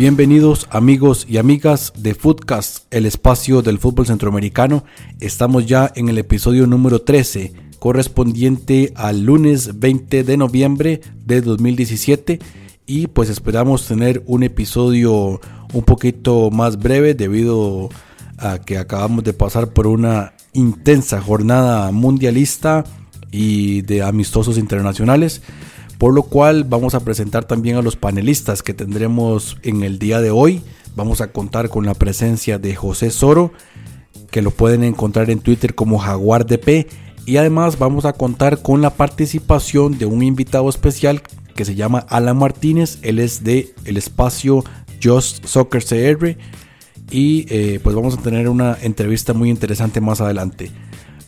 Bienvenidos amigos y amigas de Footcast, el espacio del fútbol centroamericano. Estamos ya en el episodio número 13, correspondiente al lunes 20 de noviembre de 2017 y pues esperamos tener un episodio un poquito más breve debido a que acabamos de pasar por una intensa jornada mundialista y de amistosos internacionales por lo cual vamos a presentar también a los panelistas que tendremos en el día de hoy. Vamos a contar con la presencia de José Soro, que lo pueden encontrar en Twitter como Jaguar DP. Y además vamos a contar con la participación de un invitado especial que se llama Alan Martínez. Él es de el espacio Just Soccer CR. Y eh, pues vamos a tener una entrevista muy interesante más adelante.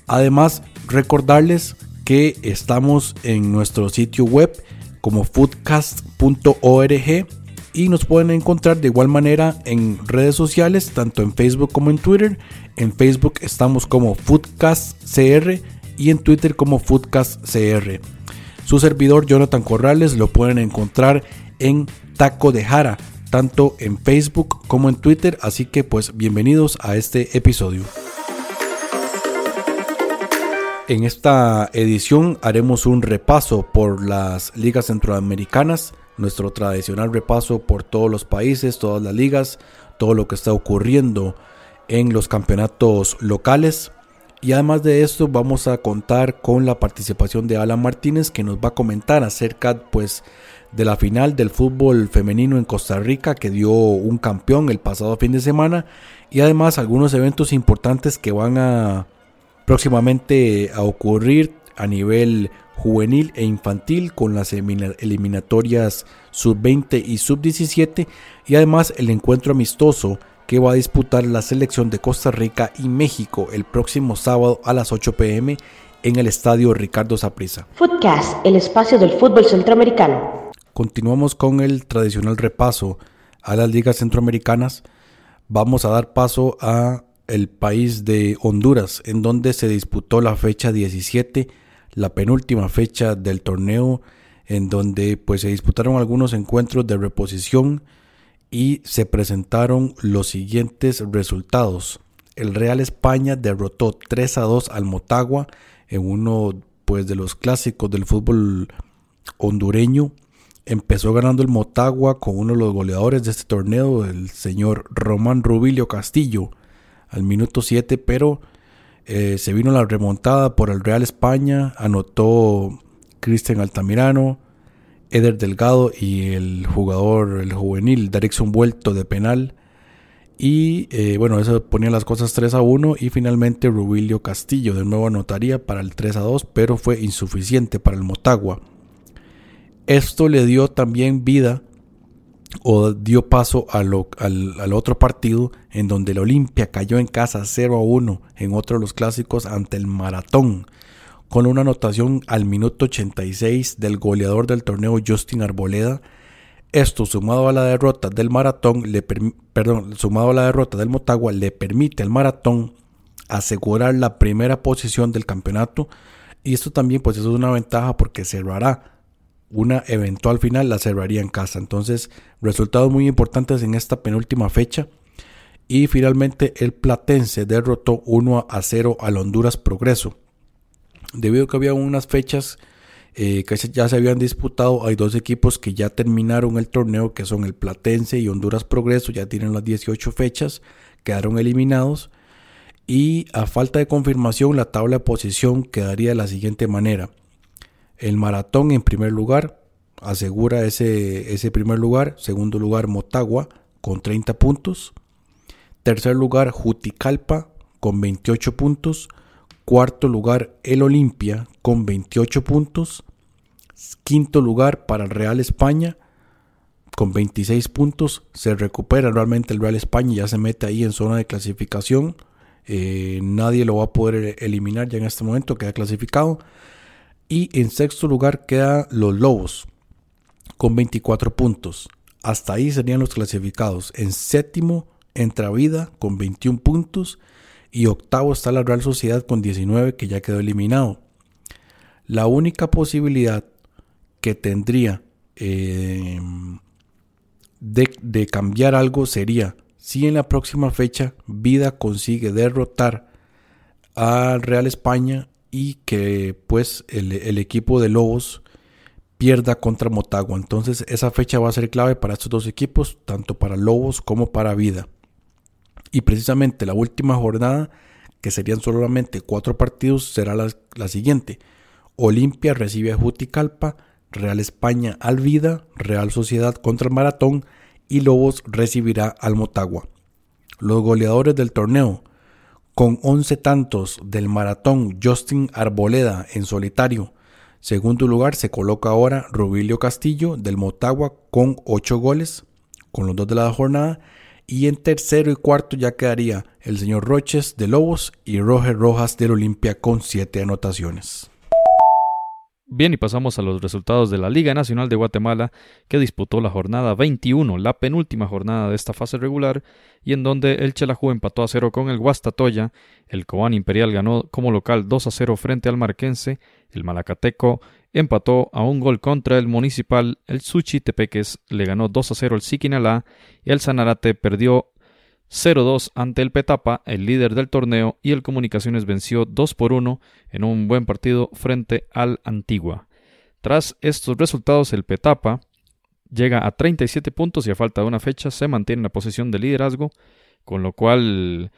Además, recordarles que estamos en nuestro sitio web como foodcast.org y nos pueden encontrar de igual manera en redes sociales, tanto en Facebook como en Twitter. En Facebook estamos como FoodcastCR y en Twitter como FoodcastCR. Su servidor Jonathan Corrales lo pueden encontrar en Taco de Jara, tanto en Facebook como en Twitter, así que pues bienvenidos a este episodio. En esta edición haremos un repaso por las ligas centroamericanas, nuestro tradicional repaso por todos los países, todas las ligas, todo lo que está ocurriendo en los campeonatos locales. Y además de esto vamos a contar con la participación de Alan Martínez que nos va a comentar acerca pues de la final del fútbol femenino en Costa Rica que dio un campeón el pasado fin de semana y además algunos eventos importantes que van a próximamente a ocurrir a nivel juvenil e infantil con las eliminatorias sub-20 y sub-17 y además el encuentro amistoso que va a disputar la selección de Costa Rica y México el próximo sábado a las 8 pm en el estadio Ricardo Saprissa. Footcast, el espacio del fútbol centroamericano. Continuamos con el tradicional repaso a las ligas centroamericanas. Vamos a dar paso a el país de Honduras, en donde se disputó la fecha 17, la penúltima fecha del torneo, en donde pues se disputaron algunos encuentros de reposición y se presentaron los siguientes resultados. El Real España derrotó 3 a 2 al Motagua en uno pues de los clásicos del fútbol hondureño. Empezó ganando el Motagua con uno de los goleadores de este torneo, el señor Román Rubilio Castillo, al minuto 7, pero eh, se vino la remontada por el Real España, anotó Cristian Altamirano, Eder Delgado y el jugador, el juvenil, Derrickson Vuelto de penal. Y eh, bueno, eso ponía las cosas 3 a 1 y finalmente Rubilio Castillo de nuevo anotaría para el 3 a 2, pero fue insuficiente para el Motagua. Esto le dio también vida o dio paso al, otro partido en donde el Olimpia cayó en casa 0 a 1 en otro de los clásicos ante el Maratón con una anotación al minuto 86 del goleador del torneo Justin Arboleda. Esto sumado a la derrota del Maratón, le perdón, sumado a la derrota del Motagua le permite al Maratón asegurar la primera posición del campeonato y esto también pues es una ventaja porque cerrará una eventual final la cerraría en casa. Entonces, resultados muy importantes en esta penúltima fecha. Y finalmente el Platense derrotó 1 a 0 al Honduras Progreso. Debido a que había unas fechas eh, que ya se habían disputado, hay dos equipos que ya terminaron el torneo, que son el Platense y Honduras Progreso, ya tienen las 18 fechas, quedaron eliminados. Y a falta de confirmación, la tabla de posición quedaría de la siguiente manera. El maratón en primer lugar, asegura ese, ese primer lugar. Segundo lugar, Motagua con 30 puntos. Tercer lugar, Juticalpa con 28 puntos. Cuarto lugar, El Olimpia con 28 puntos. Quinto lugar para el Real España con 26 puntos. Se recupera realmente el Real España ya se mete ahí en zona de clasificación. Eh, nadie lo va a poder eliminar ya en este momento, queda clasificado. Y en sexto lugar queda los Lobos con 24 puntos. Hasta ahí serían los clasificados. En séptimo entra Vida con 21 puntos. Y octavo está la Real Sociedad con 19 que ya quedó eliminado. La única posibilidad que tendría eh, de, cambiar algo sería si en la próxima fecha Vida consigue derrotar al Real España y que pues el, equipo de Lobos pierda contra Motagua. Entonces esa fecha va a ser clave para estos dos equipos, tanto para Lobos como para Vida. Y precisamente la última jornada, que serían solamente cuatro partidos, será la, la siguiente. Olimpia recibe a Juticalpa, Real España al Vida, Real Sociedad contra el Maratón y Lobos recibirá al Motagua. Los goleadores del torneo, con 11 tantos del Maratón Justin Arboleda en solitario. Segundo lugar se coloca ahora Rubilio Castillo del Motagua con 8 goles, con los dos de la jornada. Y en tercero y cuarto ya quedaría el señor Roches de Lobos y Roger Rojas del Olimpia con 7 anotaciones. Bien, y pasamos a los resultados de la Liga Nacional de Guatemala, que disputó la jornada 21, la penúltima jornada de esta fase regular, y en donde el Chelajú empató a cero con el Guastatoya, el Cobán Imperial ganó como local 2 a 0 frente al Marquense, el Malacateco empató a un gol contra el Municipal, el Suchi Tepeques le ganó 2 a 0 al Siquinalá, y el Sanarate perdió 0-2 ante el Petapa, el líder del torneo, y el Comunicaciones venció 2 por 1 en un buen partido frente al Antigua. Tras estos resultados, el Petapa llega a 37 puntos y a falta de una fecha se mantiene en la posición de liderazgo, con lo cual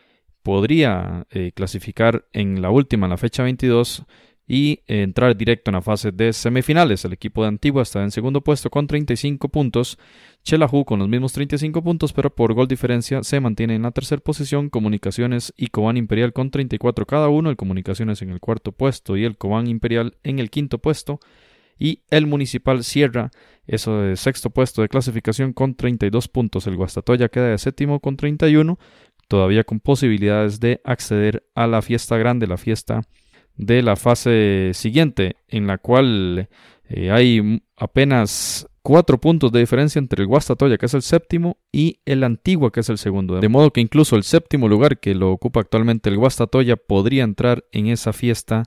podría eh, clasificar en la última, la fecha 22, y entrar directo en la fase de semifinales. El equipo de Antigua está en segundo puesto con 35 puntos. Chelahu con los mismos 35 puntos, pero por gol diferencia se mantiene en la tercera posición. Comunicaciones y Cobán Imperial con 34 cada uno. El Comunicaciones en el cuarto puesto y el Cobán Imperial en el quinto puesto. Y el Municipal cierra eso de sexto puesto de clasificación con 32 puntos. El Guastatoya queda de séptimo con 31, todavía con posibilidades de acceder a la fiesta grande, la fiesta de la fase siguiente, en la cual eh, hay apenas cuatro puntos de diferencia entre el Guastatoya, que es el séptimo, y el Antigua, que es el segundo. De modo que incluso el séptimo lugar que lo ocupa actualmente el Guastatoya podría entrar en esa fiesta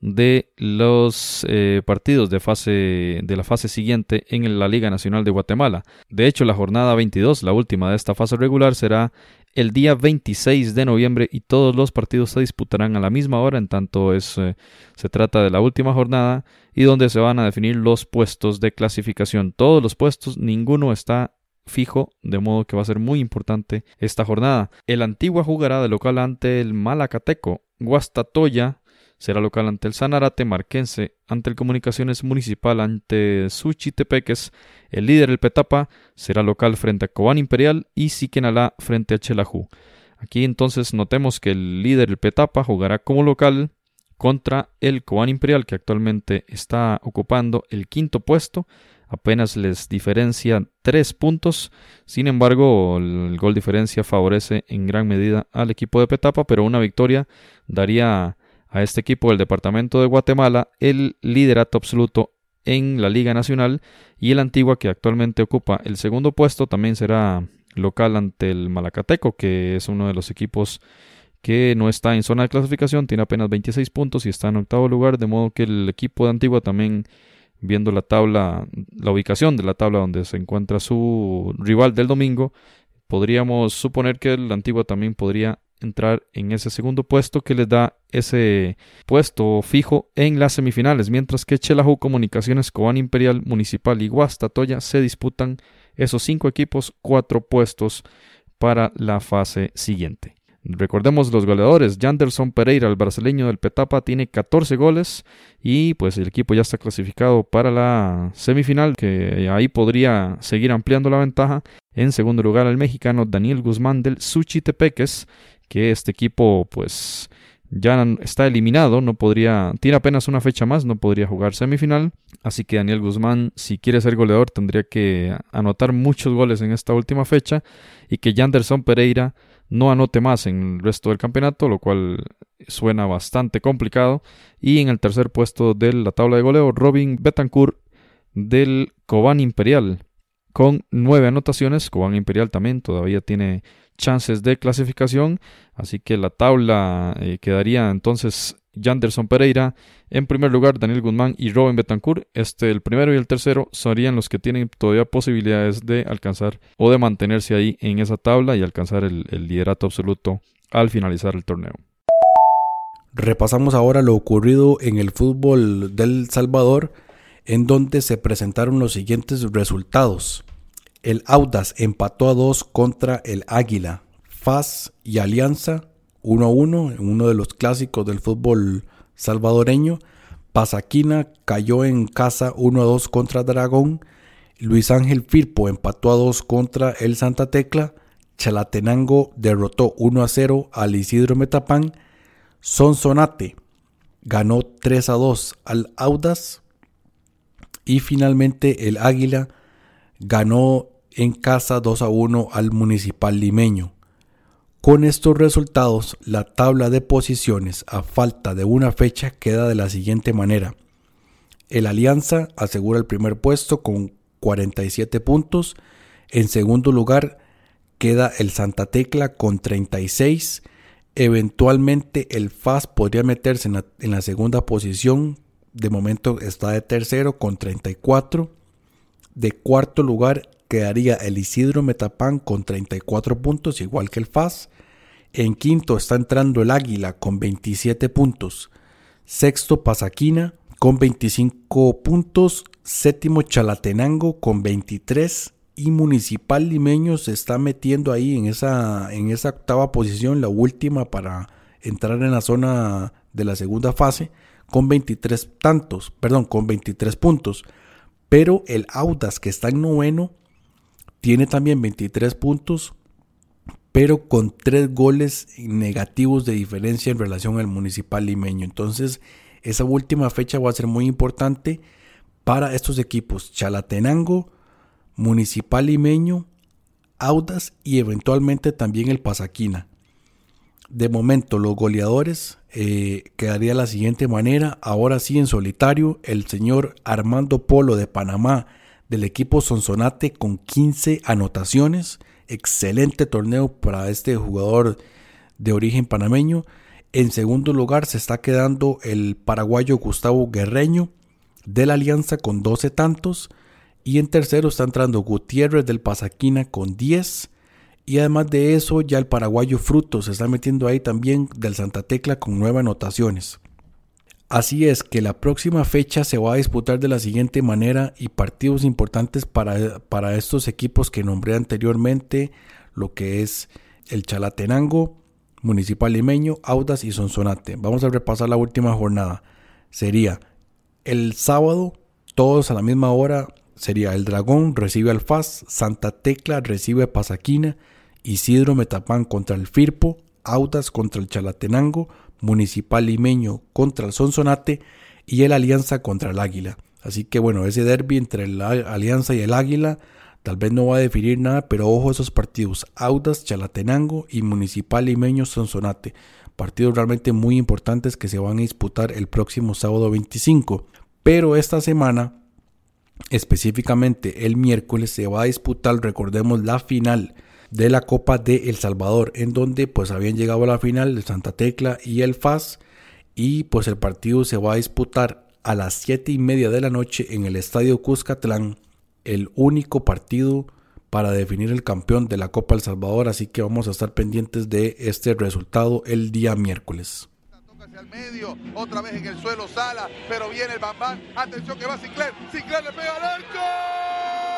de los eh, partidos de, fase, de la fase siguiente en la Liga Nacional de Guatemala. De hecho, la jornada 22, la última de esta fase regular, será el día 26 de noviembre y todos los partidos se disputarán a la misma hora, en tanto es, eh, se trata de la última jornada y donde se van a definir los puestos de clasificación. Todos los puestos, ninguno está fijo, de modo que va a ser muy importante esta jornada. El Antigua jugará de local ante el Malacateco. Guastatoya será local ante el Sanarate Marquense, ante el Comunicaciones Municipal, ante Suchitepeques, el líder el Petapa será local frente a Cobán Imperial y Siquenalá frente a Chelajú. Aquí entonces notemos que el líder el Petapa jugará como local contra el Cobán Imperial que actualmente está ocupando el quinto puesto apenas les diferencia tres puntos. Sin embargo, el gol diferencia favorece en gran medida al equipo de Petapa, pero una victoria daría a este equipo del departamento de Guatemala el liderato absoluto en la Liga Nacional y el Antigua que actualmente ocupa el segundo puesto también será local ante el Malacateco que es uno de los equipos que no está en zona de clasificación, tiene apenas 26 puntos y está en octavo lugar, de modo que el equipo de Antigua también viendo la tabla, la ubicación de la tabla donde se encuentra su rival del domingo, podríamos suponer que el Antigua también podría entrar en ese segundo puesto que les da ese puesto fijo en las semifinales, mientras que Chelahu Comunicaciones, Cobán Imperial, Municipal y Guastatoya se disputan esos cinco equipos, cuatro puestos para la fase siguiente. Recordemos los goleadores. Janderson Pereira, el brasileño del Petapa, tiene 14 goles y pues el equipo ya está clasificado para la semifinal, que ahí podría seguir ampliando la ventaja. En segundo lugar, el mexicano Daniel Guzmán del Suchitepeques, que este equipo pues ya está eliminado, no podría, tiene apenas una fecha más, no podría jugar semifinal, así que Daniel Guzmán, si quiere ser goleador, tendría que anotar muchos goles en esta última fecha y que Janderson Pereira no anote más en el resto del campeonato, lo cual suena bastante complicado. Y en el tercer puesto de la tabla de goleo, Robin Betancourt del Cobán Imperial con nueve anotaciones. Cobán Imperial también todavía tiene chances de clasificación, así que la tabla eh, quedaría entonces Janderson Pereira en primer lugar, Daniel Guzmán y Robin Betancourt. Este, el primero y el tercero serían los que tienen todavía posibilidades de alcanzar o de mantenerse ahí en esa tabla y alcanzar el liderato absoluto al finalizar el torneo. Repasamos ahora lo ocurrido en el fútbol del Salvador en donde se presentaron los siguientes resultados. El Audas empató a 2 contra el Águila. FAS y Alianza 1 a 1 en uno de los clásicos del fútbol salvadoreño. Pasaquina cayó en casa 1 a 2 contra Dragón. Luis Ángel Firpo empató a 2 contra el Santa Tecla. Chalatenango derrotó 1 a 0 al Isidro Metapán. Sonsonate ganó 3 a 2 al Audas. Y finalmente el Águila ganó en casa 2 a 1 al Municipal Limeño. Con estos resultados, la tabla de posiciones a falta de una fecha queda de la siguiente manera. El Alianza asegura el primer puesto con 47 puntos. En segundo lugar queda el Santa Tecla con 36. Eventualmente el FAS podría meterse en la, segunda posición de momento está de tercero con 34. De cuarto lugar quedaría el Isidro Metapán con 34 puntos, igual que el FAS. En quinto está entrando el Águila con 27 puntos. Sexto Pasaquina con 25 puntos. Séptimo Chalatenango con 23. Y Municipal Limeño se está metiendo ahí en esa, en esa octava posición, la última para entrar en la zona de la segunda fase con 23 tantos, perdón, con 23 puntos. Pero el Audas, que está en noveno, tiene también 23 puntos, pero con 3 goles negativos de diferencia en relación al municipal limeño. Entonces, esa última fecha va a ser muy importante para estos equipos: Chalatenango, Municipal Limeño, Audas y eventualmente también el Pasaquina. De momento, los goleadores eh, quedaría de la siguiente manera. Ahora sí, en solitario, el señor Armando Polo de Panamá del equipo Sonsonate con 15 anotaciones. Excelente torneo para este jugador de origen panameño. En segundo lugar se está quedando el paraguayo Gustavo Guerreño de la Alianza con 12 tantos. Y en tercero está entrando Gutiérrez del Pasaquina con 10. Y además de eso, ya el paraguayo Fruto se está metiendo ahí también del Santa Tecla con nueve anotaciones. Así es que la próxima fecha se va a disputar de la siguiente manera y partidos importantes para, para estos equipos que nombré anteriormente, lo que es el Chalatenango, Municipal Limeño, Audas y Sonsonate. Vamos a repasar la última jornada. Sería el sábado, todos a la misma hora, sería el Dragón recibe al FAS, Santa Tecla recibe a Pasaquina, Isidro Metapán contra el Firpo, Audas contra el Chalatenango, Municipal Limeño contra el Sonsonate y el Alianza contra el Águila. Así que bueno, ese derby entre la Alianza y el Águila tal vez no va a definir nada, pero ojo a esos partidos, Audas, Chalatenango y Municipal Limeño Sonsonate. Partidos realmente muy importantes que se van a disputar el próximo sábado 25. Pero esta semana, específicamente el miércoles, se va a disputar, recordemos, la final de la Copa de El Salvador, en donde pues habían llegado a la final el Santa Tecla y el FAS, y pues el partido se va a disputar a las 7 y media de la noche en el Estadio Cuscatlán, el único partido para definir el campeón de la Copa El Salvador, así que vamos a estar pendientes de este resultado el día miércoles. medio, otra vez en el suelo Sala, pero viene el Bambán, atención que va Sinclair, Sinclair le pega al arco.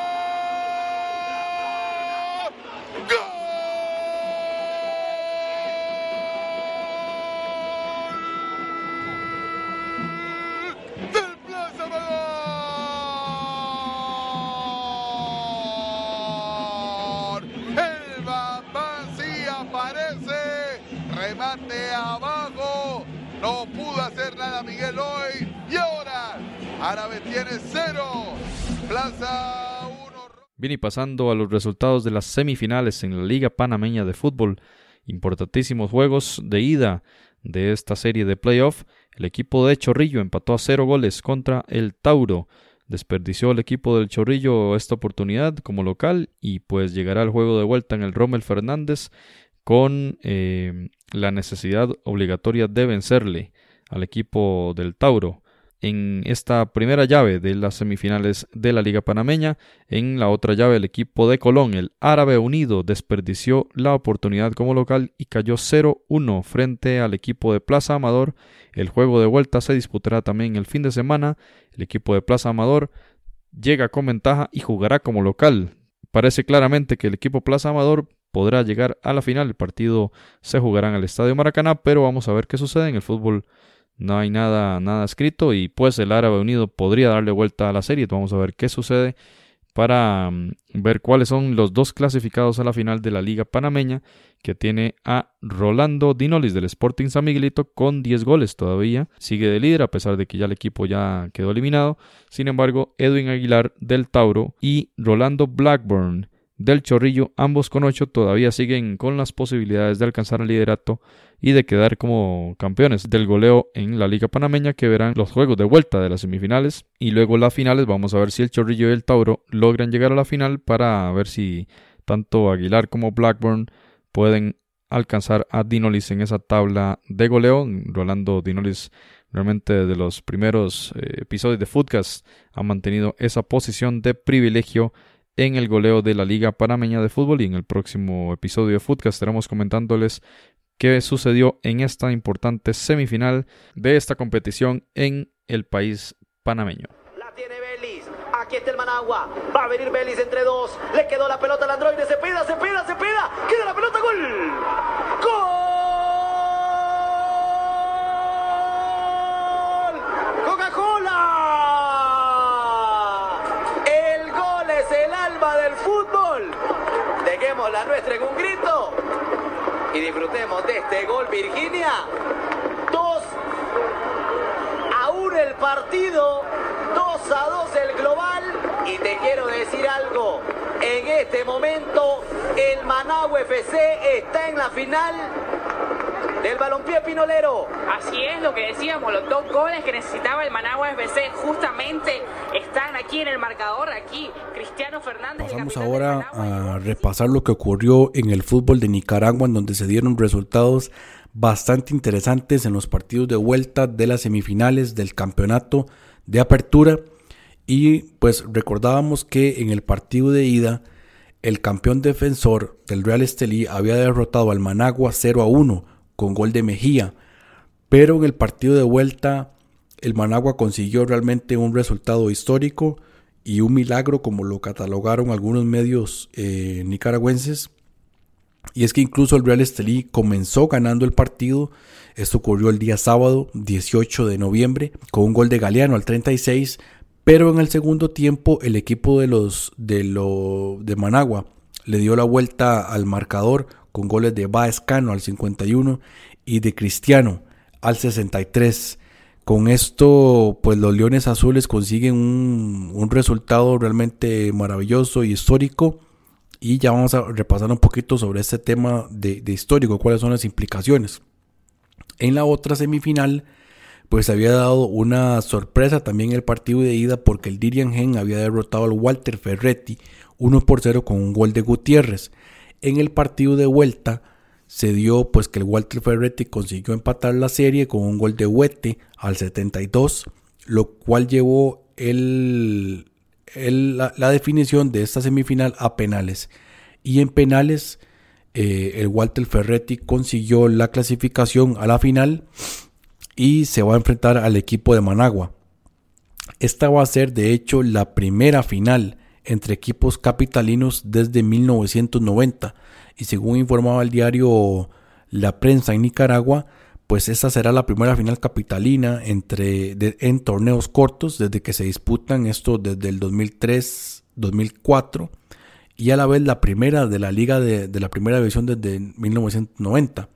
Remate abajo. No pudo hacer nada Miguel hoy. Y ahora, Árabe tiene cero. Plaza uno. Bien, y pasando a los resultados de las semifinales en la Liga Panameña de Fútbol, importantísimos juegos de ida de esta serie de playoff. El equipo de Chorrillo empató a cero goles contra el Tauro. Desperdició el equipo del Chorrillo esta oportunidad como local y pues llegará el juego de vuelta en el Rommel Fernández con eh, la necesidad obligatoria de vencerle al equipo del Tauro en esta primera llave de las semifinales de la Liga Panameña. En la otra llave el equipo de Colón, el Árabe Unido, desperdició la oportunidad como local y cayó 0-1 frente al equipo de Plaza Amador. El juego de vuelta se disputará también el fin de semana. El equipo de Plaza Amador llega con ventaja y jugará como local. Parece claramente que el equipo Plaza Amador podrá llegar a la final. El partido se jugará en el Estadio Maracaná, pero vamos a ver qué sucede en el fútbol no hay nada, nada escrito y pues el Árabe Unido podría darle vuelta a la serie. Vamos a ver qué sucede para mm, ver cuáles son los dos clasificados a la final de la Liga Panameña, que tiene a Rolando Dinolis del Sporting San Miguelito con 10 goles todavía. Sigue de líder a pesar de que ya el equipo ya quedó eliminado. Sin embargo, Edwin Aguilar del Tauro y Rolando Blackburn del Chorrillo, ambos con 8, todavía siguen con las posibilidades de alcanzar el liderato y de quedar como campeones del goleo en la Liga Panameña que verán los juegos de vuelta de las semifinales y luego las finales. Vamos a ver si el Chorrillo y el Tauro logran llegar a la final para ver si tanto Aguilar como Blackburn pueden alcanzar a Dinolis en esa tabla de goleo. Rolando Dinolis realmente de los primeros eh, episodios de Footcast ha mantenido esa posición de privilegio en el goleo de la Liga Panameña de Fútbol y en el próximo episodio de Footcast estaremos comentándoles qué sucedió en esta importante semifinal de esta competición en el país panameño. La tiene Belis. Aquí está el Managua. Va a venir Belis entre dos. Le quedó la pelota al androide. Se pida, se pida, se pida. Queda la pelota. Gol. Gol. Coca-Cola. El gol es el alma del fútbol. La nuestra en un grito. Y disfrutemos de este gol Virginia. 2 a 1 el partido, 2 a 2 el global. Y te quiero decir algo, en este momento el Managua FC está en la final del balompié pinolero. Así es lo que decíamos, los dos goles que necesitaba el Managua FC justamente están aquí en el marcador, aquí Cristiano Fernández. Pasamos ahora a repasar lo que ocurrió en el fútbol de Nicaragua, en donde se dieron resultados bastante interesantes en los partidos de vuelta de las semifinales del campeonato de apertura. Y pues recordábamos que en el partido de ida, el campeón defensor del Real Estelí había derrotado al Managua 0 a 1 con gol de Mejía. Pero en el partido de vuelta, el Managua consiguió realmente un resultado histórico y un milagro, como lo catalogaron algunos medios eh, nicaragüenses. Y es que incluso el Real Estelí comenzó ganando el partido. Esto ocurrió el día sábado 18 de noviembre con un gol de Galeano al 36. Pero en el segundo tiempo el equipo de los de, lo, de Managua le dio la vuelta al marcador con goles de Baezcano al 51 y de Cristiano al 63. Con esto, pues los Leones Azules consiguen un, resultado realmente maravilloso y histórico. Y ya vamos a repasar un poquito sobre este tema de, histórico, cuáles son las implicaciones. En la otra semifinal, pues había dado una sorpresa también el partido de ida porque el Dirian Gen había derrotado al Walter Ferretti 1 por 0 con un gol de Gutiérrez. En el partido de vuelta se dio pues que el Walter Ferretti consiguió empatar la serie con un gol de Huete al 72, lo cual llevó el, la, definición de esta semifinal a penales. Y en penales eh, el Walter Ferretti consiguió la clasificación a la final y se va a enfrentar al equipo de Managua. Esta va a ser de hecho la primera final entre equipos capitalinos desde 1990 y según informaba el diario La Prensa en Nicaragua, pues esta será la primera final capitalina entre, en torneos cortos desde que se disputan esto desde el 2003-2004 y a la vez la primera de la liga de, de la primera división desde 1990.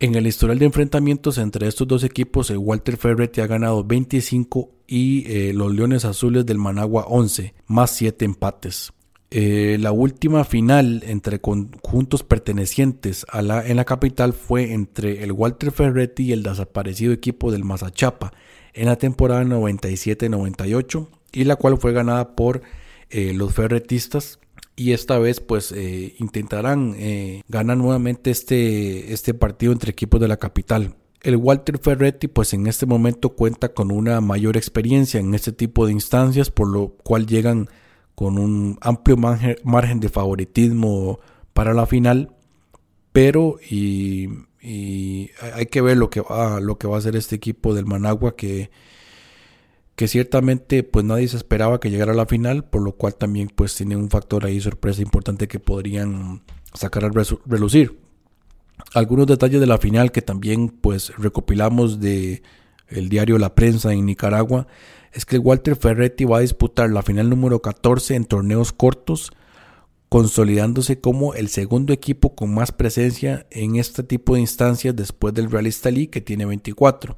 En el historial de enfrentamientos entre estos dos equipos, el Walter Ferretti ha ganado 25 y eh, los Leones Azules del Managua 11, más 7 empates. Eh, la última final entre conjuntos pertenecientes en la capital fue entre el Walter Ferretti y el desaparecido equipo del Mazachapa en la temporada 97-98 y la cual fue ganada por eh, los ferretistas y esta vez pues eh, intentarán ganar nuevamente este, este partido entre equipos de la capital. El Walter Ferretti pues en este momento cuenta con una mayor experiencia en este tipo de instancias por lo cual llegan con un amplio margen de favoritismo para la final, pero hay que ver lo que va lo que va a hacer este equipo del Managua que que ciertamente pues nadie se esperaba que llegara a la final, por lo cual también pues tiene un factor ahí sorpresa importante que podrían sacar al relucir. Algunos detalles de la final que también pues recopilamos de el diario La Prensa en Nicaragua es que Walter Ferretti va a disputar la final número 14 en torneos cortos, consolidándose como el segundo equipo con más presencia en este tipo de instancias después del Real Estelí que tiene 24.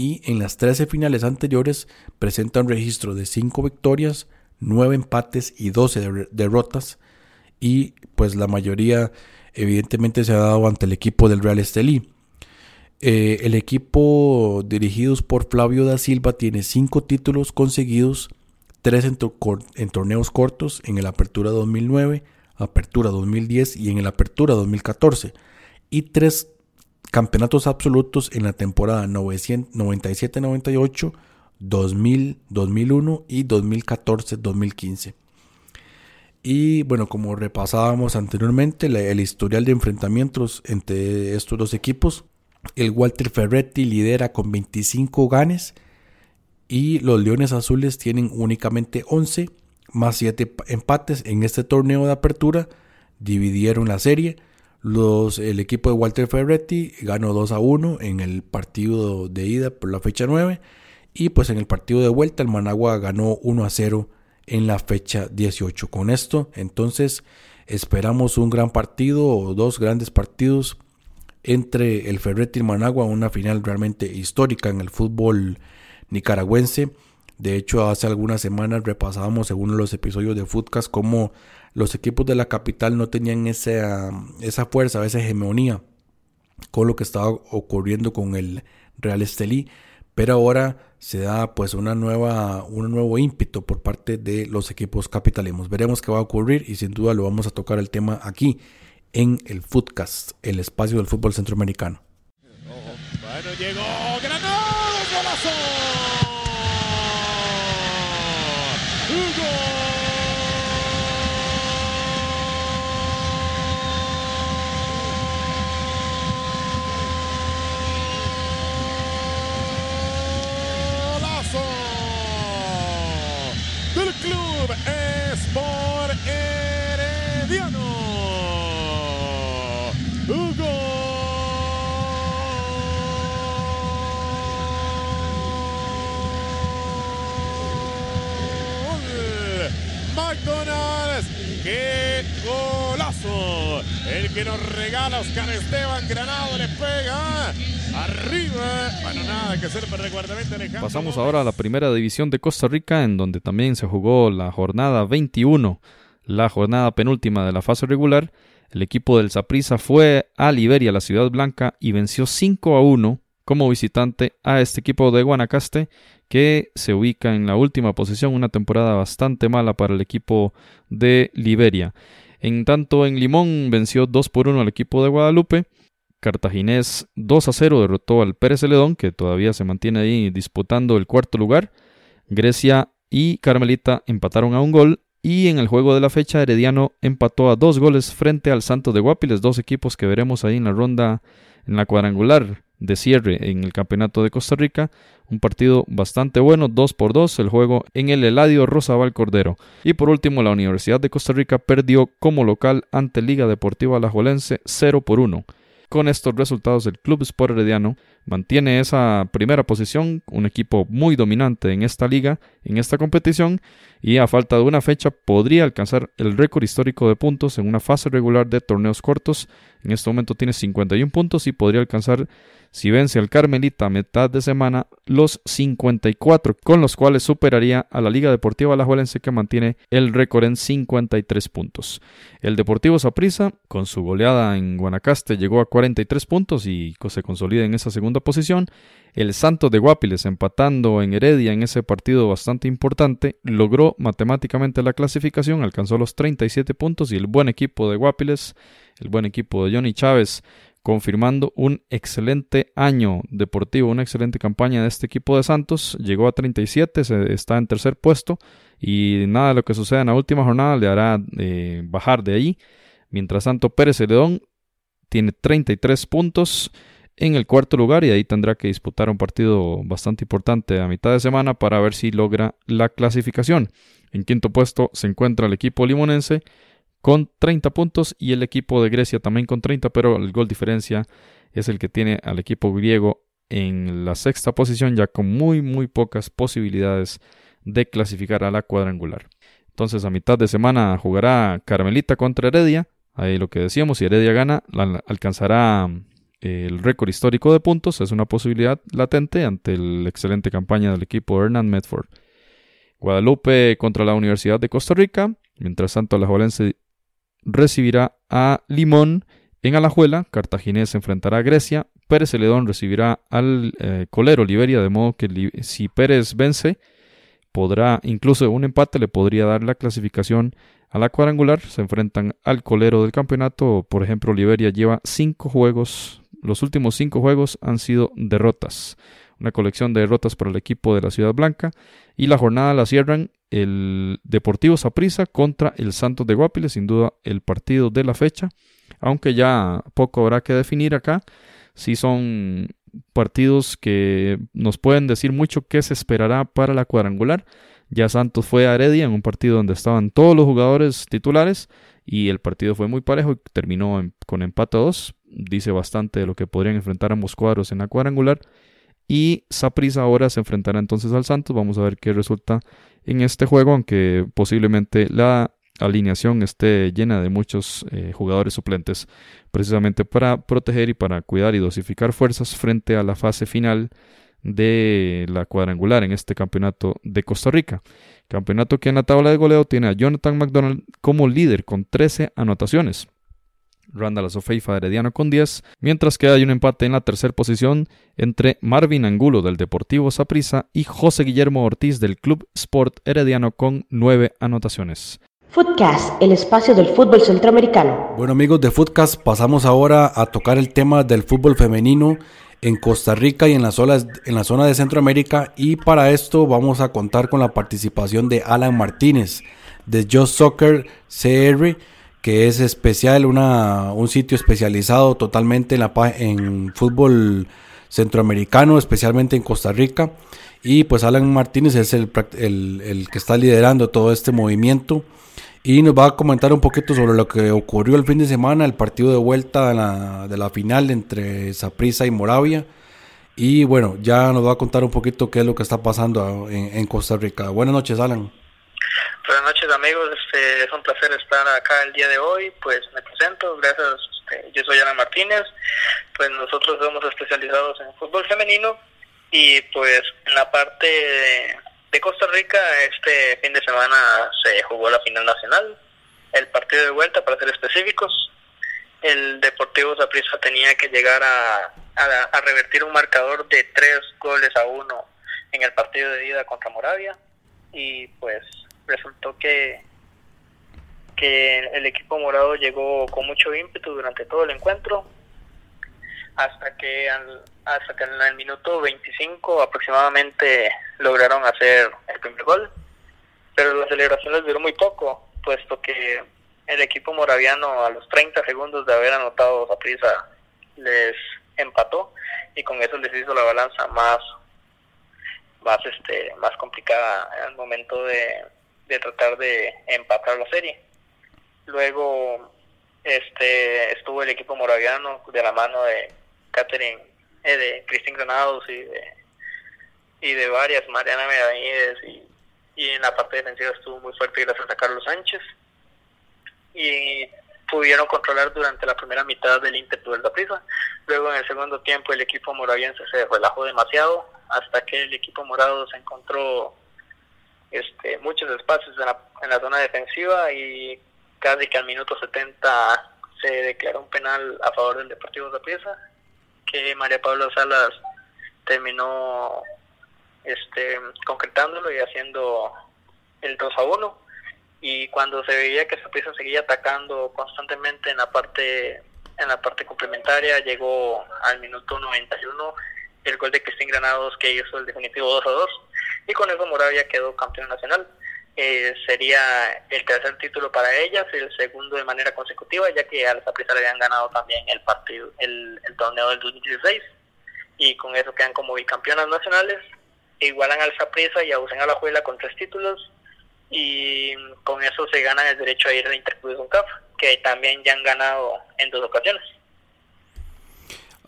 Y en las 13 finales anteriores presenta un registro de 5 victorias, 9 empates y 12 derrotas. Y pues la mayoría evidentemente se ha dado ante el equipo del Real Estelí. Eh, el equipo dirigidos por Flavio da Silva tiene cinco títulos conseguidos, tres en, torneos cortos, en el Apertura 2009, Apertura 2010 y en el Apertura 2014, y tres campeonatos absolutos en la temporada 97-98, 2000-2001 y 2014-2015. Y bueno, como repasábamos anteriormente, el historial de enfrentamientos entre estos dos equipos el Walter Ferretti lidera con 25 ganes y los Leones Azules tienen únicamente 11 más 7 empates en este torneo de apertura. Dividieron la serie. Los, el equipo de Walter Ferretti ganó 2 a 1 en el partido de ida por la fecha 9 y pues en el partido de vuelta el Managua ganó 1 a 0 en la fecha 18. Con esto entonces esperamos un gran partido o dos grandes partidos entre el Ferretti y Managua, una final realmente histórica en el fútbol nicaragüense. De hecho, hace algunas semanas repasábamos de los episodios de Footcast cómo los equipos de la capital no tenían esa, esa fuerza, esa hegemonía con lo que estaba ocurriendo con el Real Estelí, pero ahora se da pues una nueva, un nuevo ímpetu por parte de los equipos capitalinos. Veremos qué va a ocurrir y sin duda lo vamos a tocar el tema aquí en el Footcast, el espacio del fútbol centroamericano. Bueno, llegó Granados, golazo. Golazo del club Sport Herediano. ¡Qué golazo! El que nos regala Oscar Esteban Granado le pega. Arriba. Bueno, nada que hacer para Alejandro. Pasamos ahora a la primera división de Costa Rica, en donde también se jugó la jornada 21, la jornada penúltima de la fase regular. El equipo del Saprissa fue a Liberia, la ciudad blanca, y venció 5 a 1 como visitante a este equipo de Guanacaste que se ubica en la última posición, una temporada bastante mala para el equipo de Liberia. En tanto, en Limón venció 2 por 1 al equipo de Guadalupe. Cartaginés 2 a 0 derrotó al Pérez Celedón, que todavía se mantiene ahí disputando el cuarto lugar. Grecia y Carmelita empataron a un gol. Y en el juego de la fecha, Herediano empató a dos goles frente al Santos de Guapiles, dos equipos que veremos ahí en la ronda, en la cuadrangular de cierre en el Campeonato de Costa Rica. Un partido bastante bueno, 2 por 2 el juego en el Eladio Rosabal Cordero. Y por último, la Universidad de Costa Rica perdió como local ante Liga Deportiva Alajuelense 0 por 1. Con estos resultados, el Club Sport Herediano mantiene esa primera posición, un equipo muy dominante en esta liga, en esta competición, y a falta de una fecha podría alcanzar el récord histórico de puntos en una fase regular de torneos cortos. En este momento tiene 51 puntos y podría alcanzar si vence al Carmelita a mitad de semana los 54, con los cuales superaría a la Liga Deportiva Alajuelense que mantiene el récord en 53 puntos. El Deportivo Saprissa, con su goleada en Guanacaste, llegó a 43 puntos y se consolida en esa segunda posición. El Santos de Guapiles, empatando en Heredia en ese partido bastante importante, logró matemáticamente la clasificación, alcanzó los 37 puntos y el buen equipo de Guapiles, el buen equipo de Johnny Chávez, confirmando un excelente año deportivo, una excelente campaña de este equipo de Santos. Llegó a 37, se, está en tercer puesto y nada de lo que suceda en la última jornada le hará eh, bajar de ahí. Mientras tanto, Pérez Celedón tiene 33 puntos en el cuarto lugar y ahí tendrá que disputar un partido bastante importante a mitad de semana para ver si logra la clasificación. En quinto puesto se encuentra el equipo limonense con 30 puntos y el equipo de Grecia también con 30, pero el gol diferencia es el que tiene al equipo griego en la sexta posición ya con muy muy pocas posibilidades de clasificar a la cuadrangular. Entonces a mitad de semana jugará Carmelita contra Heredia. Ahí lo que decíamos, si Heredia gana, alcanzará eh, el récord histórico de puntos. Es una posibilidad latente ante la excelente campaña del equipo Hernán Medford. Guadalupe contra la Universidad de Costa Rica. Mientras tanto, la Jolense recibirá a Limón en Alajuela, Cartaginés enfrentará a Grecia, Pérez Celedón recibirá al eh, Colero Liberia, de modo que si Pérez vence, podrá, incluso un empate le podría dar la clasificación a la cuadrangular. Se enfrentan al Colero del campeonato, por ejemplo, Liberia lleva cinco juegos, los últimos cinco juegos han sido derrotas una colección de derrotas para el equipo de la Ciudad Blanca. Y la jornada la cierran el Deportivo Saprissa contra el Santos de Guapiles, sin duda el partido de la fecha, aunque ya poco habrá que definir acá. Si son partidos que nos pueden decir mucho qué se esperará para la cuadrangular. Ya Santos fue a Heredia en un partido donde estaban todos los jugadores titulares y el partido fue muy parejo y terminó con empate a dos. Dice bastante de lo que podrían enfrentar ambos cuadros en la cuadrangular. Y Saprissa ahora se enfrentará entonces al Santos. Vamos a ver qué resulta en este juego, aunque posiblemente la alineación esté llena de muchos eh, jugadores suplentes, precisamente para proteger y para cuidar y dosificar fuerzas frente a la fase final de la cuadrangular en este campeonato de Costa Rica. Campeonato que en la tabla de goleo tiene a Jonathan McDonald como líder con 13 anotaciones. Randall Azofeifa Herediano con 10, mientras que hay un empate en la tercera posición entre Marvin Angulo del Deportivo Saprissa y José Guillermo Ortiz del Club Sport Herediano con 9 anotaciones. Footcast, el espacio del fútbol centroamericano. Bueno amigos de Footcast, pasamos ahora a tocar el tema del fútbol femenino en Costa Rica y en la, zona, en la zona de Centroamérica y para esto vamos a contar con la participación de Alan Martínez de Just Soccer CR que es especial, una, un sitio especializado totalmente en, la, en fútbol centroamericano, especialmente en Costa Rica. Y pues Alan Martínez es el, el, que está liderando todo este movimiento y nos va a comentar un poquito sobre lo que ocurrió el fin de semana, el partido de vuelta de la, de la final entre Saprissa y Moravia. Y bueno, ya nos va a contar un poquito qué es lo que está pasando en, en Costa Rica. Buenas noches, Alan. Buenas noches amigos, este, es un placer estar acá el día de hoy, pues me presento, gracias, este, yo soy Ana Martínez, pues nosotros somos especializados en fútbol femenino. Y pues en la parte de, Costa Rica este fin de semana se jugó la final nacional, el partido de vuelta para ser específicos, el Deportivo Zaprisa tenía que llegar a, a, a revertir un marcador de tres goles a uno en el partido de ida contra Moravia. Y pues resultó que, que el equipo morado llegó con mucho ímpetu durante todo el encuentro, hasta que, hasta que en el minuto 25 aproximadamente lograron hacer el primer gol, pero la celebración les duró muy poco, puesto que el equipo moraviano a los 30 segundos de haber anotado a prisa les empató y con eso les hizo la balanza más más este más complicada al momento de, de tratar de empatar la serie. Luego este estuvo el equipo moraviano de la mano de Catherine, eh, de Cristín Granados y de, y de varias, Mariana Medanides y, y en la parte defensiva estuvo muy fuerte gracias a Carlos Sánchez. Y pudieron controlar durante la primera mitad del ímpetu del prisa. Luego en el segundo tiempo el equipo moraviense se relajó demasiado hasta que el equipo morado se encontró este, muchos espacios en la, en la zona defensiva y casi que al minuto 70 se declaró un penal a favor del Deportivo Zapriza que María Paula Salas terminó este concretándolo y haciendo el 2 a 1 y cuando se veía que Zapriza seguía atacando constantemente en la parte en la parte complementaria llegó al minuto 91 el gol de Cristín Granados que hizo el definitivo 2 a 2 y con eso Moravia quedó campeón nacional. Eh, sería el tercer título para ellas, el segundo de manera consecutiva, ya que a las Zaprisa le habían ganado también el partido, el, torneo del 2016, y con eso quedan como bicampeonas nacionales, igualan al Zaprisa y a Alajuela con tres títulos, y con eso se ganan el derecho a ir a Interclubes CAF, que también ya han ganado en dos ocasiones.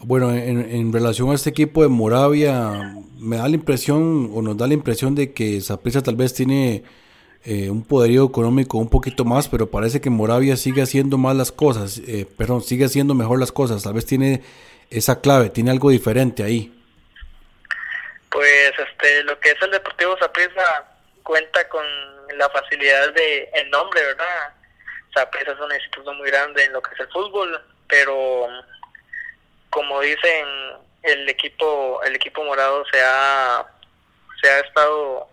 Bueno, en, en, relación a este equipo de Moravia, me da la impresión, o nos da la impresión de que Zaprisa tal vez tiene eh, un poderío económico un poquito más, pero parece que Moravia sigue haciendo más las cosas, eh, perdón, sigue haciendo mejor las cosas, tal vez tiene esa clave, tiene algo diferente ahí. Pues este, lo que es el Deportivo Saprissa cuenta con la facilidad de el nombre, ¿verdad? Saprissa es una institución muy grande en lo que es el fútbol, pero como dicen, el equipo el equipo morado se ha se ha estado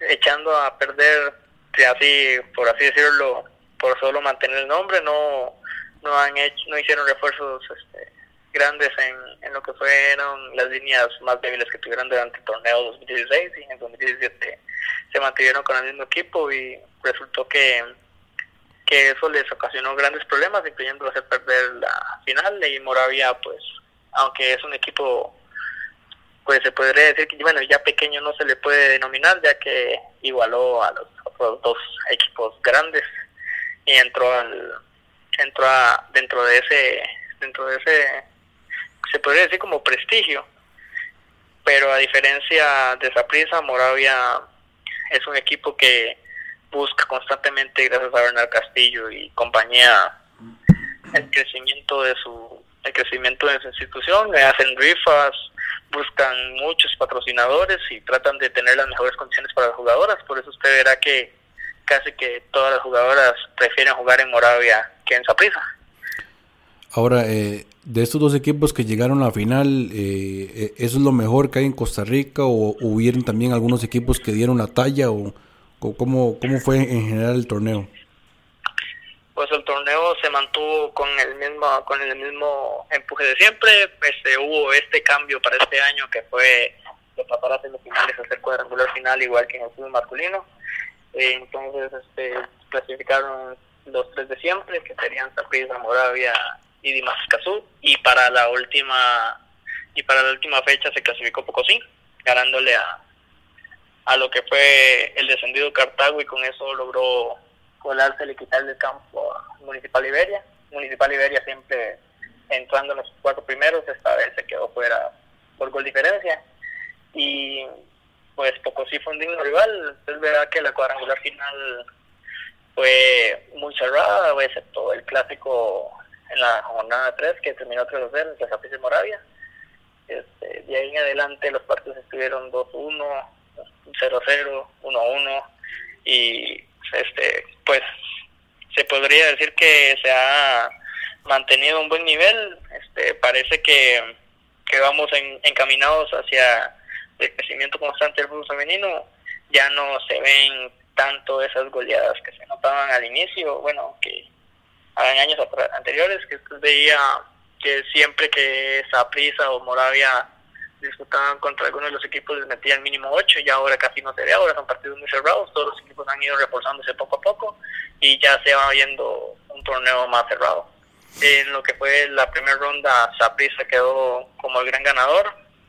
echando a perder, así por así decirlo, por solo mantener el nombre, no no han hecho, no hicieron refuerzos este, grandes en, en lo que fueron las líneas más débiles que tuvieron durante el torneo 2016 y en 2017 se mantuvieron con el mismo equipo y resultó que que eso les ocasionó grandes problemas, incluyendo hacer perder la final y Moravia, pues, aunque es un equipo pues se podría decir que bueno ya pequeño no se le puede denominar ya que igualó a los otros dos equipos grandes y entró al entró a, dentro de ese dentro de ese se podría decir como prestigio. Pero a diferencia de Saprissa Moravia es un equipo que busca constantemente gracias a Bernal Castillo y compañía el crecimiento de su el crecimiento de su institución hacen rifas buscan muchos patrocinadores y tratan de tener las mejores condiciones para las jugadoras. Por eso usted verá que casi que todas las jugadoras prefieren jugar en Moravia que en Saprissa. Ahora, eh, de estos dos equipos que llegaron a la final, eh, eh, ¿eso es lo mejor que hay en Costa Rica o, hubieron también algunos equipos que dieron la talla o, o cómo, cómo fue en general el torneo? pues el torneo se mantuvo con el mismo con el mismo empuje de siempre. Este hubo este cambio para este año que fue de pasar a semifinales hacer cuadrangular final igual que en el fútbol masculino. Eh, entonces este clasificaron los tres de siempre que serían Saprissa, Moravia y Dimas Escazú. Y para la última y para la última fecha se clasificó Pocosí ganándole a a lo que fue el descendido Cartago y con eso logró colarse le quitar del campo a Municipal Iberia. Municipal Iberia siempre entrando en los cuatro primeros, esta vez se quedó fuera por gol diferencia. Y pues poco sí fue un digno rival. Es verdad que la cuadrangular final fue muy cerrada, excepto el clásico en la jornada 3 que terminó 3-0 entre Zapiz y Moravia. Este, de ahí en adelante los partidos estuvieron 2-1, 0-0, 1-1 y este pues se podría decir que se ha mantenido un buen nivel este parece que, que vamos encaminados hacia el crecimiento constante del fútbol femenino ya no se ven tanto esas goleadas que se notaban al inicio bueno que en años anteriores que veía que siempre que prisa o Moravia disputaban contra algunos de los equipos les metían mínimo 8 y ahora casi no se ve, ahora son partidos muy cerrados, todos los equipos han ido reforzándose poco a poco y ya se va viendo un torneo más cerrado. En lo que fue la primera ronda, Saprissa quedó como el gran ganador,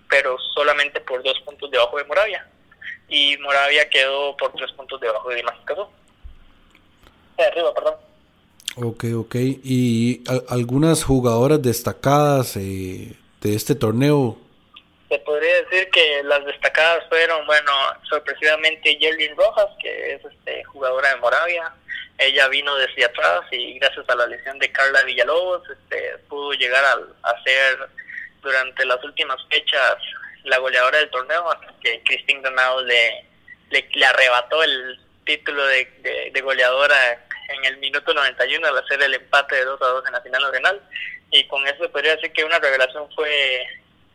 pero solamente por dos puntos debajo de Moravia. Y Moravia quedó por tres puntos debajo de Dimas Casó. De arriba, perdón. Ok, ok. ¿Y algunas jugadoras destacadas eh, de este torneo decir que las destacadas fueron, bueno, sorpresivamente Yerlin Rojas, que es este, jugadora de Moravia, ella vino desde atrás y gracias a la lesión de Carla Villalobos este, pudo llegar a, a ser durante las últimas fechas la goleadora del torneo hasta que Christine Donado le, le, arrebató el título de, de, goleadora en el minuto 91 al hacer el empate de 2 a 2 en la final nacional. Y con eso podría decir que una revelación fue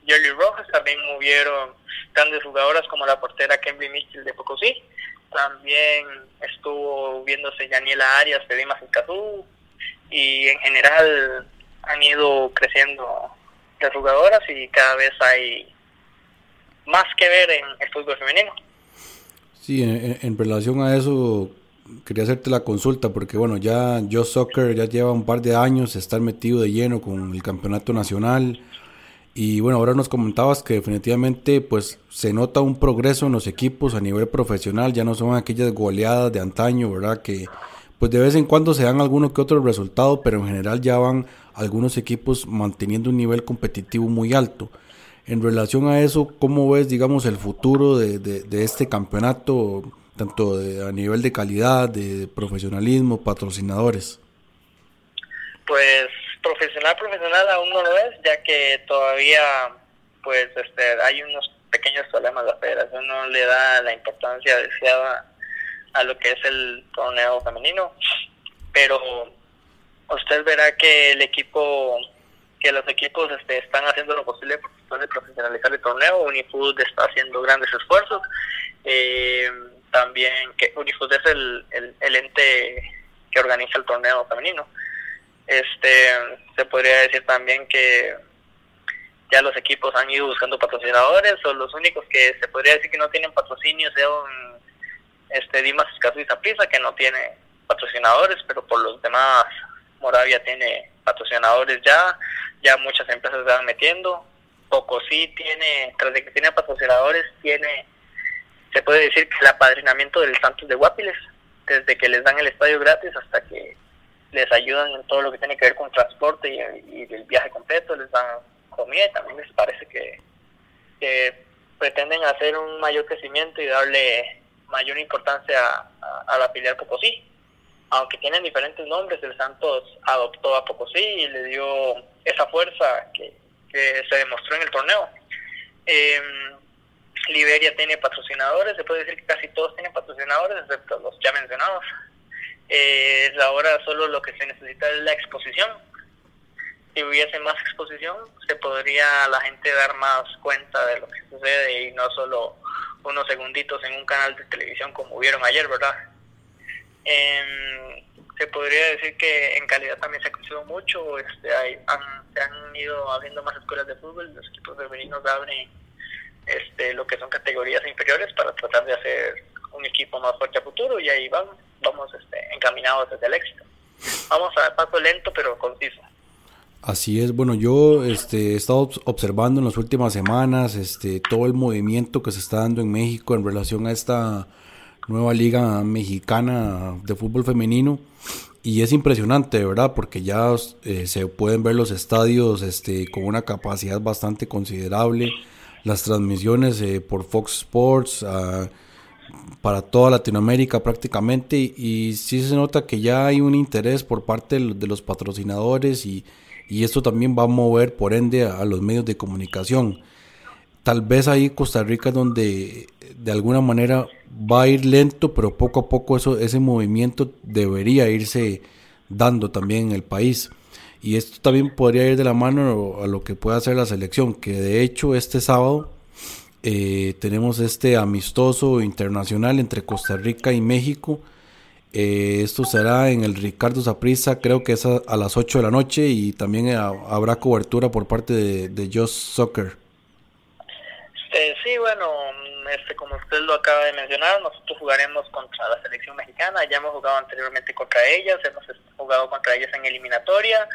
Jerry Rojas, también hubieron grandes jugadoras como la portera Kemby Mitchell de Pocosí, también estuvo viéndose Daniela Arias, Pedima Cicatú, y en general han ido creciendo las jugadoras y cada vez hay más que ver en el fútbol femenino. Sí, en, relación a eso quería hacerte la consulta porque bueno, ya Yo Soccer ya lleva un par de años estar metido de lleno con el campeonato nacional y bueno, ahora nos comentabas que definitivamente pues se nota un progreso en los equipos a nivel profesional, ya no son aquellas goleadas de antaño, ¿verdad? Que pues de vez en cuando se dan alguno que otro resultado, pero en general ya van algunos equipos manteniendo un nivel competitivo muy alto. En relación a eso, ¿cómo ves, digamos, el futuro de, de, este campeonato, tanto a nivel de calidad, de profesionalismo, patrocinadores? Pues profesional, profesional aún no lo es, ya que todavía pues este hay unos pequeños problemas. La federación no le da la importancia deseada a lo que es el torneo femenino, pero usted verá que el equipo, que los equipos este, están haciendo lo posible por profesionalizar el torneo. Unifood está haciendo grandes esfuerzos. Eh, también que Unifood es el, el ente que organiza el torneo femenino. Este, se podría decir también que ya los equipos han ido buscando patrocinadores o los únicos que se podría decir que no tienen patrocinio son este Dimas Escaso y que no tiene patrocinadores pero por los demás Moravia tiene patrocinadores ya ya muchas empresas se van metiendo. Poco sí tiene tras de que tiene patrocinadores tiene se puede decir que el apadrinamiento del Santos de Guapiles desde que les dan el estadio gratis hasta que les ayudan en todo lo que tiene que ver con transporte y, el viaje completo, les dan comida y también les parece que, pretenden hacer un mayor crecimiento y darle mayor importancia a, la filial Pocosí. Aunque tienen diferentes nombres, el Santos adoptó a Pocosí y le dio esa fuerza que, se demostró en el torneo. Em, Liberia tiene patrocinadores, se puede decir que casi todos tienen patrocinadores, excepto los ya mencionados. Eh, ahora solo lo que se necesita es la exposición. Si hubiese más exposición, se podría la gente dar más cuenta de lo que sucede y no solo unos segunditos en un canal de televisión como vieron ayer, ¿verdad? Em, se podría decir que en calidad también se ha crecido mucho, este, hay, se han ido abriendo más escuelas de fútbol, los equipos femeninos abren este, lo que son categorías inferiores para tratar de hacer un equipo más fuerte a futuro y ahí vamos vamos este, encaminados desde el éxito. Vamos a paso lento pero conciso. Así es, bueno, yo este, he estado observando en las últimas semanas este, todo el movimiento que se está dando en México en relación a esta nueva liga mexicana de fútbol femenino y es impresionante, ¿verdad? Porque ya eh, se pueden ver los estadios este, con una capacidad bastante considerable, las transmisiones eh, por Fox Sports, uh, para toda Latinoamérica prácticamente y, sí se nota que ya hay un interés por parte de los patrocinadores y, esto también va a mover por ende a, los medios de comunicación. Tal vez ahí Costa Rica donde de alguna manera va a ir lento, pero poco a poco eso, ese movimiento debería irse dando también en el país. Y esto también podría ir de la mano a lo que pueda hacer la selección, que de hecho este sábado eh, tenemos este amistoso internacional entre Costa Rica y México. Eh, esto será en el Ricardo Saprissa, creo que es a, las 8 de la noche y también habrá cobertura por parte de, de Just Soccer. Eh, sí, bueno, este, como usted lo acaba de mencionar, nosotros jugaremos contra la selección mexicana, ya hemos jugado anteriormente contra ellas, hemos jugado contra ellas en eliminatoria,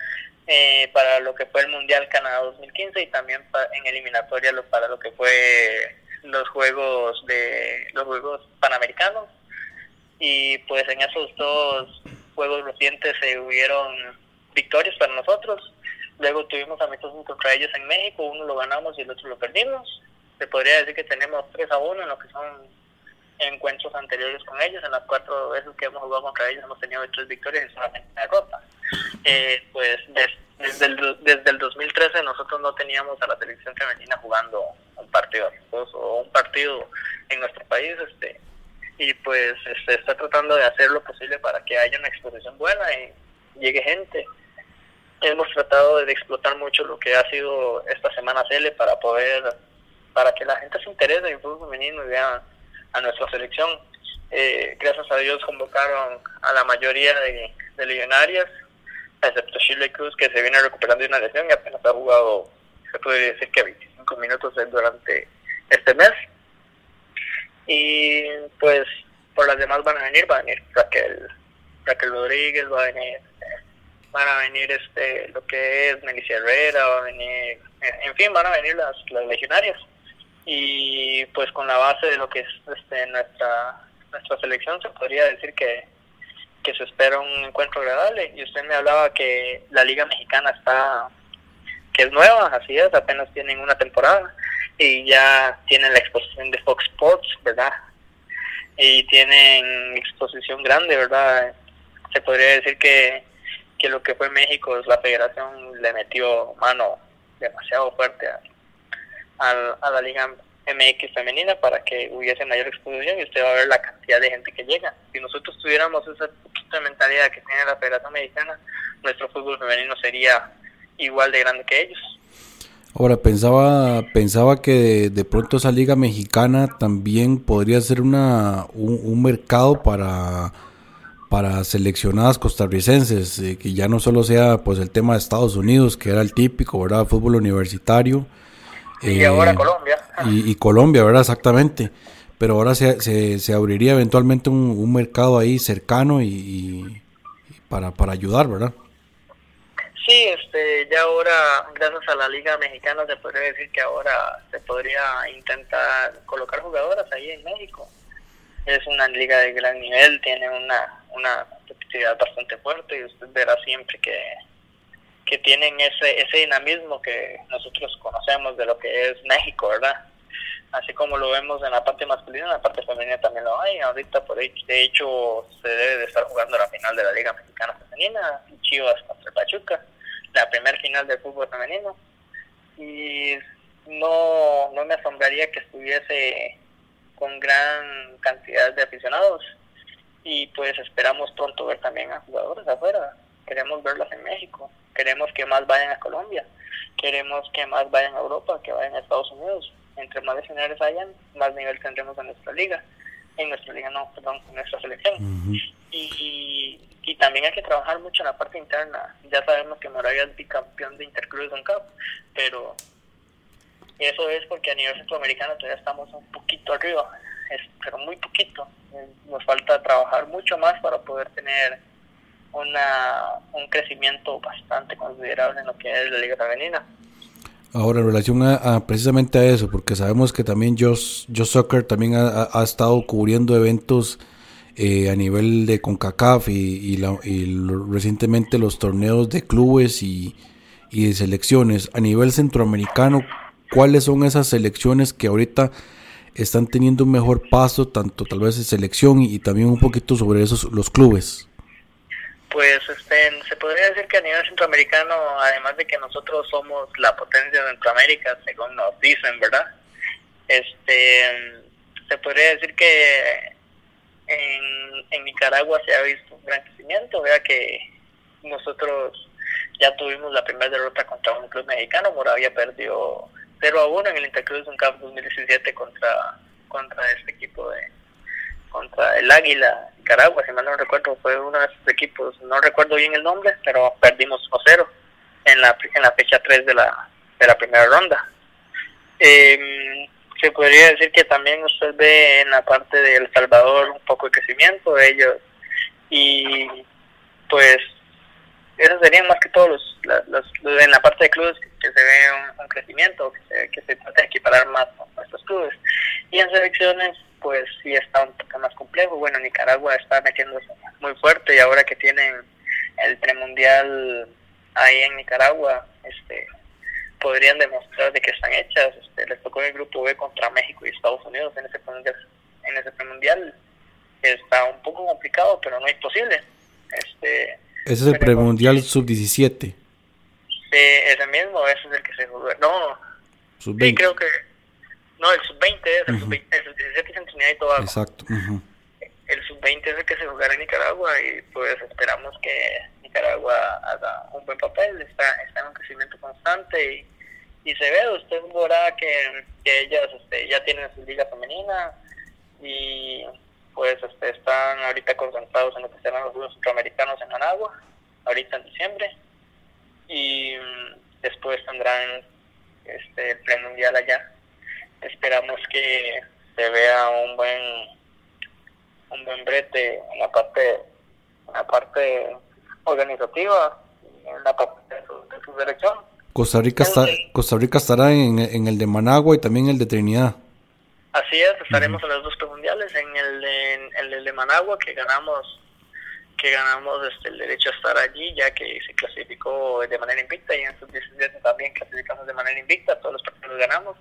eh, para lo que fue el Mundial Canadá 2015 y también en eliminatoria para lo que fue los juegos de los juegos panamericanos. Y pues en esos dos juegos recientes se hubieron victorias para nosotros. Luego tuvimos amistosos contra ellos en México uno lo ganamos y el otro lo perdimos se podría decir que tenemos 3 a 1 en lo que son encuentros anteriores con ellos, en las cuatro veces que hemos jugado contra ellos hemos tenido tres victorias y solamente una derrota. Eh, pues desde, el, desde el 2013 nosotros no teníamos a la selección femenina jugando un partido o un partido en nuestro país, este y pues se este, está tratando de hacer lo posible para que haya una exposición buena y llegue gente. Hemos tratado de explotar mucho lo que ha sido esta semana Cele para poder, para que la gente se interese en el fútbol femenino y vea a nuestra selección. Eh, gracias a Dios convocaron a la mayoría de, de legionarias, excepto Shirley Cruz, que se viene recuperando de una lesión y apenas ha jugado, se puede decir que 25 minutos durante este mes. Y pues por las demás van a venir, va a venir Raquel, Raquel Rodríguez, va a venir, van a venir este lo que es Melissa Herrera, va a venir, en fin, van a venir las, las legionarias y pues con la base de lo que es este, nuestra nuestra selección se podría decir que, que se espera un encuentro agradable. Y usted me hablaba que la liga mexicana está que es nueva así es apenas tienen una temporada y ya tienen la exposición de Fox Sports verdad y tienen exposición grande verdad se podría decir que que lo que fue México la federación le metió mano demasiado fuerte a, a, la Liga MX femenina para que hubiese mayor exposición y usted va a ver la cantidad de gente que llega. Si nosotros tuviéramos esa mentalidad que tiene la Federación Mexicana, nuestro fútbol femenino sería igual de grande que ellos. Ahora, pensaba, pensaba que de, pronto esa liga mexicana también podría ser una, un, mercado para, para seleccionadas costarricenses, eh, que ya no solo sea pues el tema de Estados Unidos, que era el típico, ¿verdad? Fútbol universitario, y ahora eh, Colombia. Y, Colombia, ¿verdad? Exactamente. Pero ahora se, se, abriría eventualmente un, mercado ahí cercano y, para, para ayudar, ¿verdad? Sí, este, ya ahora, gracias a la Liga Mexicana, se podría decir que ahora se podría intentar colocar jugadoras ahí en México. Es una liga de gran nivel, tiene una, una competitividad bastante fuerte y usted verá siempre que que tienen ese, ese dinamismo que nosotros conocemos de lo que es México, ¿verdad? Así como lo vemos en la parte masculina, en la parte femenina también lo hay. Ahorita, por de hecho, se debe de estar jugando la final de la Liga Mexicana Femenina, Chivas contra Pachuca, la primera final del fútbol femenino. Y no, no me asombraría que estuviese con gran cantidad de aficionados. Y pues esperamos pronto ver también a jugadores afuera. Queremos verlas en México queremos que más vayan a Colombia, queremos que más vayan a Europa, que vayan a Estados Unidos. Entre más lesionarios hayan, más nivel tendremos en nuestra liga. En nuestra liga, no, perdón, en nuestra selección. y, y también hay que trabajar mucho en la parte interna. Ya sabemos que Moravia es bicampeón de Intercruz Cup, pero eso es porque a nivel centroamericano todavía estamos un poquito arriba, pero muy poquito. Nos falta trabajar mucho más para poder tener una, un crecimiento bastante considerable en lo que es la Liga Femenina. Ahora, en relación a, precisamente a eso, porque sabemos que también Josh, Soccer también ha, estado cubriendo eventos eh, a nivel de CONCACAF y, recientemente los torneos de clubes y, y, de selecciones. A nivel centroamericano, ¿cuáles son esas selecciones que ahorita están teniendo un mejor paso, tanto tal vez en selección y, también un poquito sobre esos los clubes? Pues este, se podría decir que a nivel centroamericano, además de que nosotros somos la potencia de Centroamérica, según nos dicen, ¿verdad? Este, se podría decir que en, en Nicaragua se ha visto un gran crecimiento, vea que nosotros ya tuvimos la primera derrota contra un club mexicano, Moravia perdió 0 a 1 en el Intercruz Cup 2017 contra, contra este equipo de contra el Águila Nicaragua, si mal no recuerdo, fue uno de esos equipos, no recuerdo bien el nombre, pero perdimos 1-0 en la, en la fecha 3 de la, de la primera ronda. Eh, se podría decir que también usted ve en la parte de El Salvador un poco de crecimiento ellos y pues esos serían más que todos los, en la parte de clubes que, se ve un, crecimiento, que se, que se trata de equiparar más con nuestros clubes. Y en selecciones pues sí está un poco más complejo. Bueno, Nicaragua está metiéndose muy fuerte y ahora que tienen el premundial ahí en Nicaragua, este podrían demostrar de que están hechas. Este, les tocó el grupo B contra México y Estados Unidos en ese premundial en ese premundial está un poco complicado, pero no es posible. Este, ese es el premundial sub-17. Sí, ese mismo, ese es el que se jugó. No, sub-20. sí, creo que. No, el sub-20 es el sub-20, el sub-17 es en Trinidad y Tobago. Exacto. El sub-20 es el que se jugará en Nicaragua y pues esperamos que Nicaragua haga un buen papel. Está, está en un crecimiento constante y, y se ve, usted verá que, que ellas este, ya tienen su liga femenina y pues este, están ahorita concentrados en lo que serán los Juegos Centroamericanos en Managua, ahorita en diciembre, y mm, después tendrán este, el premundial allá. Esperamos que se vea un buen un buen brete en la parte en la parte organizativa, en la parte de su, dirección. Costa Rica, está, Costa Rica estará en, en el de Managua y también el de Trinidad. Así es, estaremos en los dos premundiales, en el de, en el de Managua que ganamos que ganamos este, el derecho a estar allí ya que se clasificó de manera invicta y en sub-17 también clasificamos de manera invicta, todos los partidos ganamos.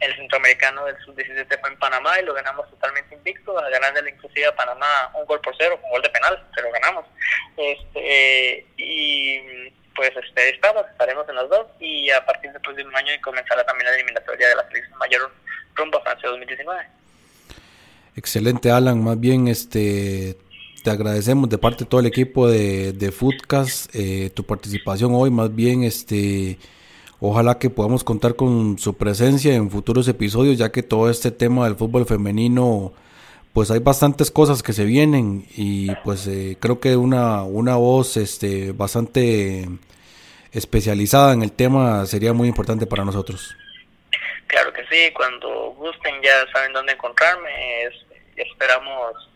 El centroamericano del sub-17 fue en Panamá y lo ganamos totalmente invicto, ganándole inclusive a Panamá un gol por cero, con gol de penal, pero ganamos. Este, y pues este, estamos, estaremos en los dos y a partir del próximo año comenzará también la eliminatoria de la selección mayor rumbo a Francia 2019. Excelente, Alan. Más bien, este, te agradecemos de parte de todo el equipo de, de Foodcast eh, tu participación hoy. Más bien, este, ojalá que podamos contar con su presencia en futuros episodios, ya que todo este tema del fútbol femenino, pues hay bastantes cosas que se vienen y pues eh, creo que una, una voz este, bastante especializada en el tema sería muy importante para nosotros. Claro que sí, cuando gusten ya saben dónde encontrarme. esperamos,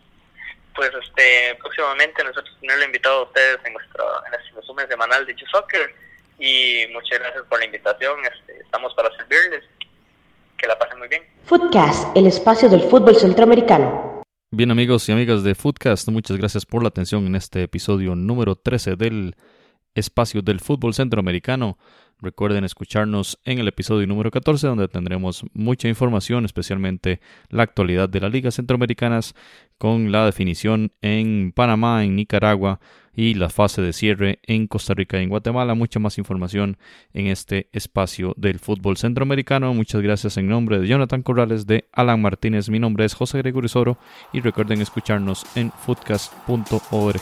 pues, este, próximamente nosotros tenerlo invitado a ustedes en nuestro en este resumen semanal de Soccer. Y muchas gracias por la invitación. Este, estamos para servirles. Que la pasen muy bien. Footcast, el espacio del fútbol centroamericano. Bien amigos y amigas de Footcast, muchas gracias por la atención en este episodio número 13 del espacio del fútbol centroamericano. Recuerden escucharnos en el episodio número 14 donde tendremos mucha información, especialmente la actualidad de las ligas centroamericanas con la definición en Panamá, en Nicaragua y la fase de cierre en Costa Rica y en Guatemala. Mucha más información en este espacio del fútbol centroamericano. Muchas gracias en nombre de Jonathan Corrales, de Alan Martínez. Mi nombre es José Gregorio Soro y recuerden escucharnos en foodcast.org.